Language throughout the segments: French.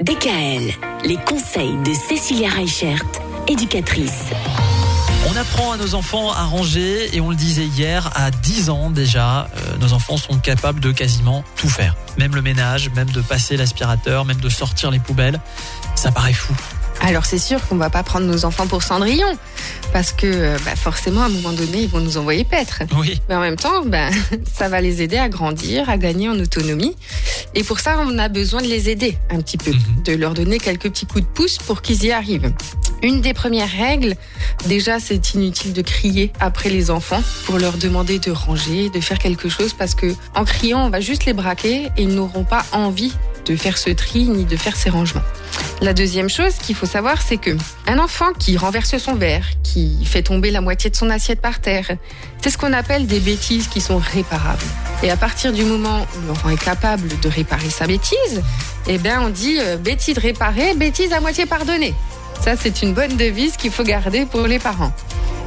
DKL, les conseils de Cécilia Reichert, éducatrice. On apprend à nos enfants à ranger et on le disait hier, à 10 ans déjà, euh, nos enfants sont capables de quasiment tout faire. Même le ménage, même de passer l'aspirateur, même de sortir les poubelles. Ça paraît fou. Alors c'est sûr qu'on va pas prendre nos enfants pour Cendrillon, parce que euh, bah, forcément à un moment donné ils vont nous envoyer paître. Oui. Mais en même temps, bah, ça va les aider à grandir, à gagner en autonomie. Et pour ça, on a besoin de les aider un petit peu, Mhm. de leur donner quelques petits coups de pouce pour qu'ils y arrivent. Une des premières règles, déjà, c'est inutile de crier après les enfants pour leur demander de ranger, de faire quelque chose, parce que en criant, on va juste les braquer et ils n'auront pas envie de faire ce tri ni de faire ces rangements. La deuxième chose qu'il faut savoir, c'est que un enfant qui renverse son verre, qui fait tomber la moitié de son assiette par terre, c'est ce qu'on appelle des bêtises qui sont réparables. Et à partir du moment où l'enfant est capable de réparer sa bêtise, eh bien on dit euh, bêtise réparée, bêtise à moitié pardonnée. Ça, c'est une bonne devise qu'il faut garder pour les parents.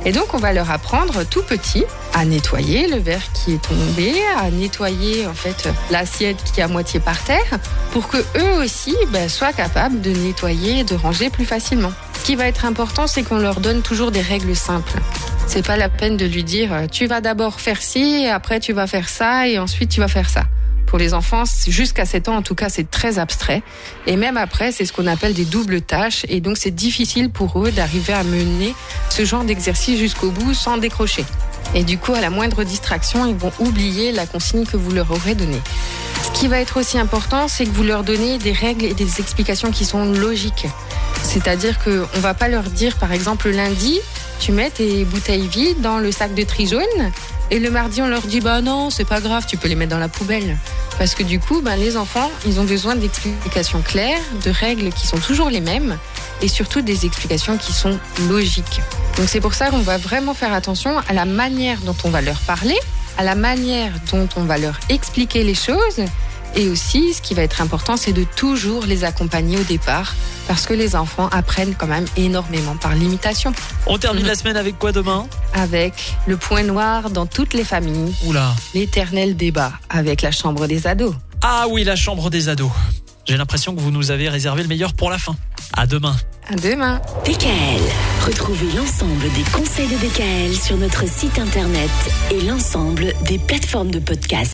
Et donc, on va leur apprendre tout petit à nettoyer le verre qui est tombé, à nettoyer en fait l'assiette qui est à moitié par terre, pour que eux aussi ben, soient capables de nettoyer et de ranger plus facilement. Ce qui va être important, c'est qu'on leur donne toujours des règles simples. C'est pas la peine de lui dire tu vas d'abord faire ci, après tu vas faire ça et ensuite tu vas faire ça. Pour les enfants, jusqu'à 7 ans en tout cas, c'est très abstrait. Et même après, c'est ce qu'on appelle des doubles tâches. Et donc, c'est difficile pour eux d'arriver à mener ce genre d'exercice jusqu'au bout sans décrocher. Et du coup, à la moindre distraction, ils vont oublier la consigne que vous leur aurez donnée. Ce qui va être aussi important, c'est que vous leur donnez des règles et des explications qui sont logiques. C'est-à-dire qu'on ne va pas leur dire, par exemple, le lundi, tu mets tes bouteilles vides dans le sac de tri jaune. Et le mardi, on leur dit, bah non, c'est pas grave, tu peux les mettre dans la poubelle. Parce que du coup, ben, les enfants, ils ont besoin d'explications claires, de règles qui sont toujours les mêmes, et surtout des explications qui sont logiques. Donc c'est pour ça qu'on va vraiment faire attention à la manière dont on va leur parler, à la manière dont on va leur expliquer les choses, et aussi, ce qui va être important, c'est de toujours les accompagner au départ, parce que les enfants apprennent quand même énormément par l'imitation. On termine la semaine avec quoi demain? Avec le point noir dans toutes les familles, Oula. l'éternel débat avec la chambre des ados. Ah oui, la chambre des ados. J'ai l'impression que vous nous avez réservé le meilleur pour la fin. À demain. À demain. DKL, retrouvez l'ensemble des conseils de DKL sur notre site internet et l'ensemble des plateformes de podcast.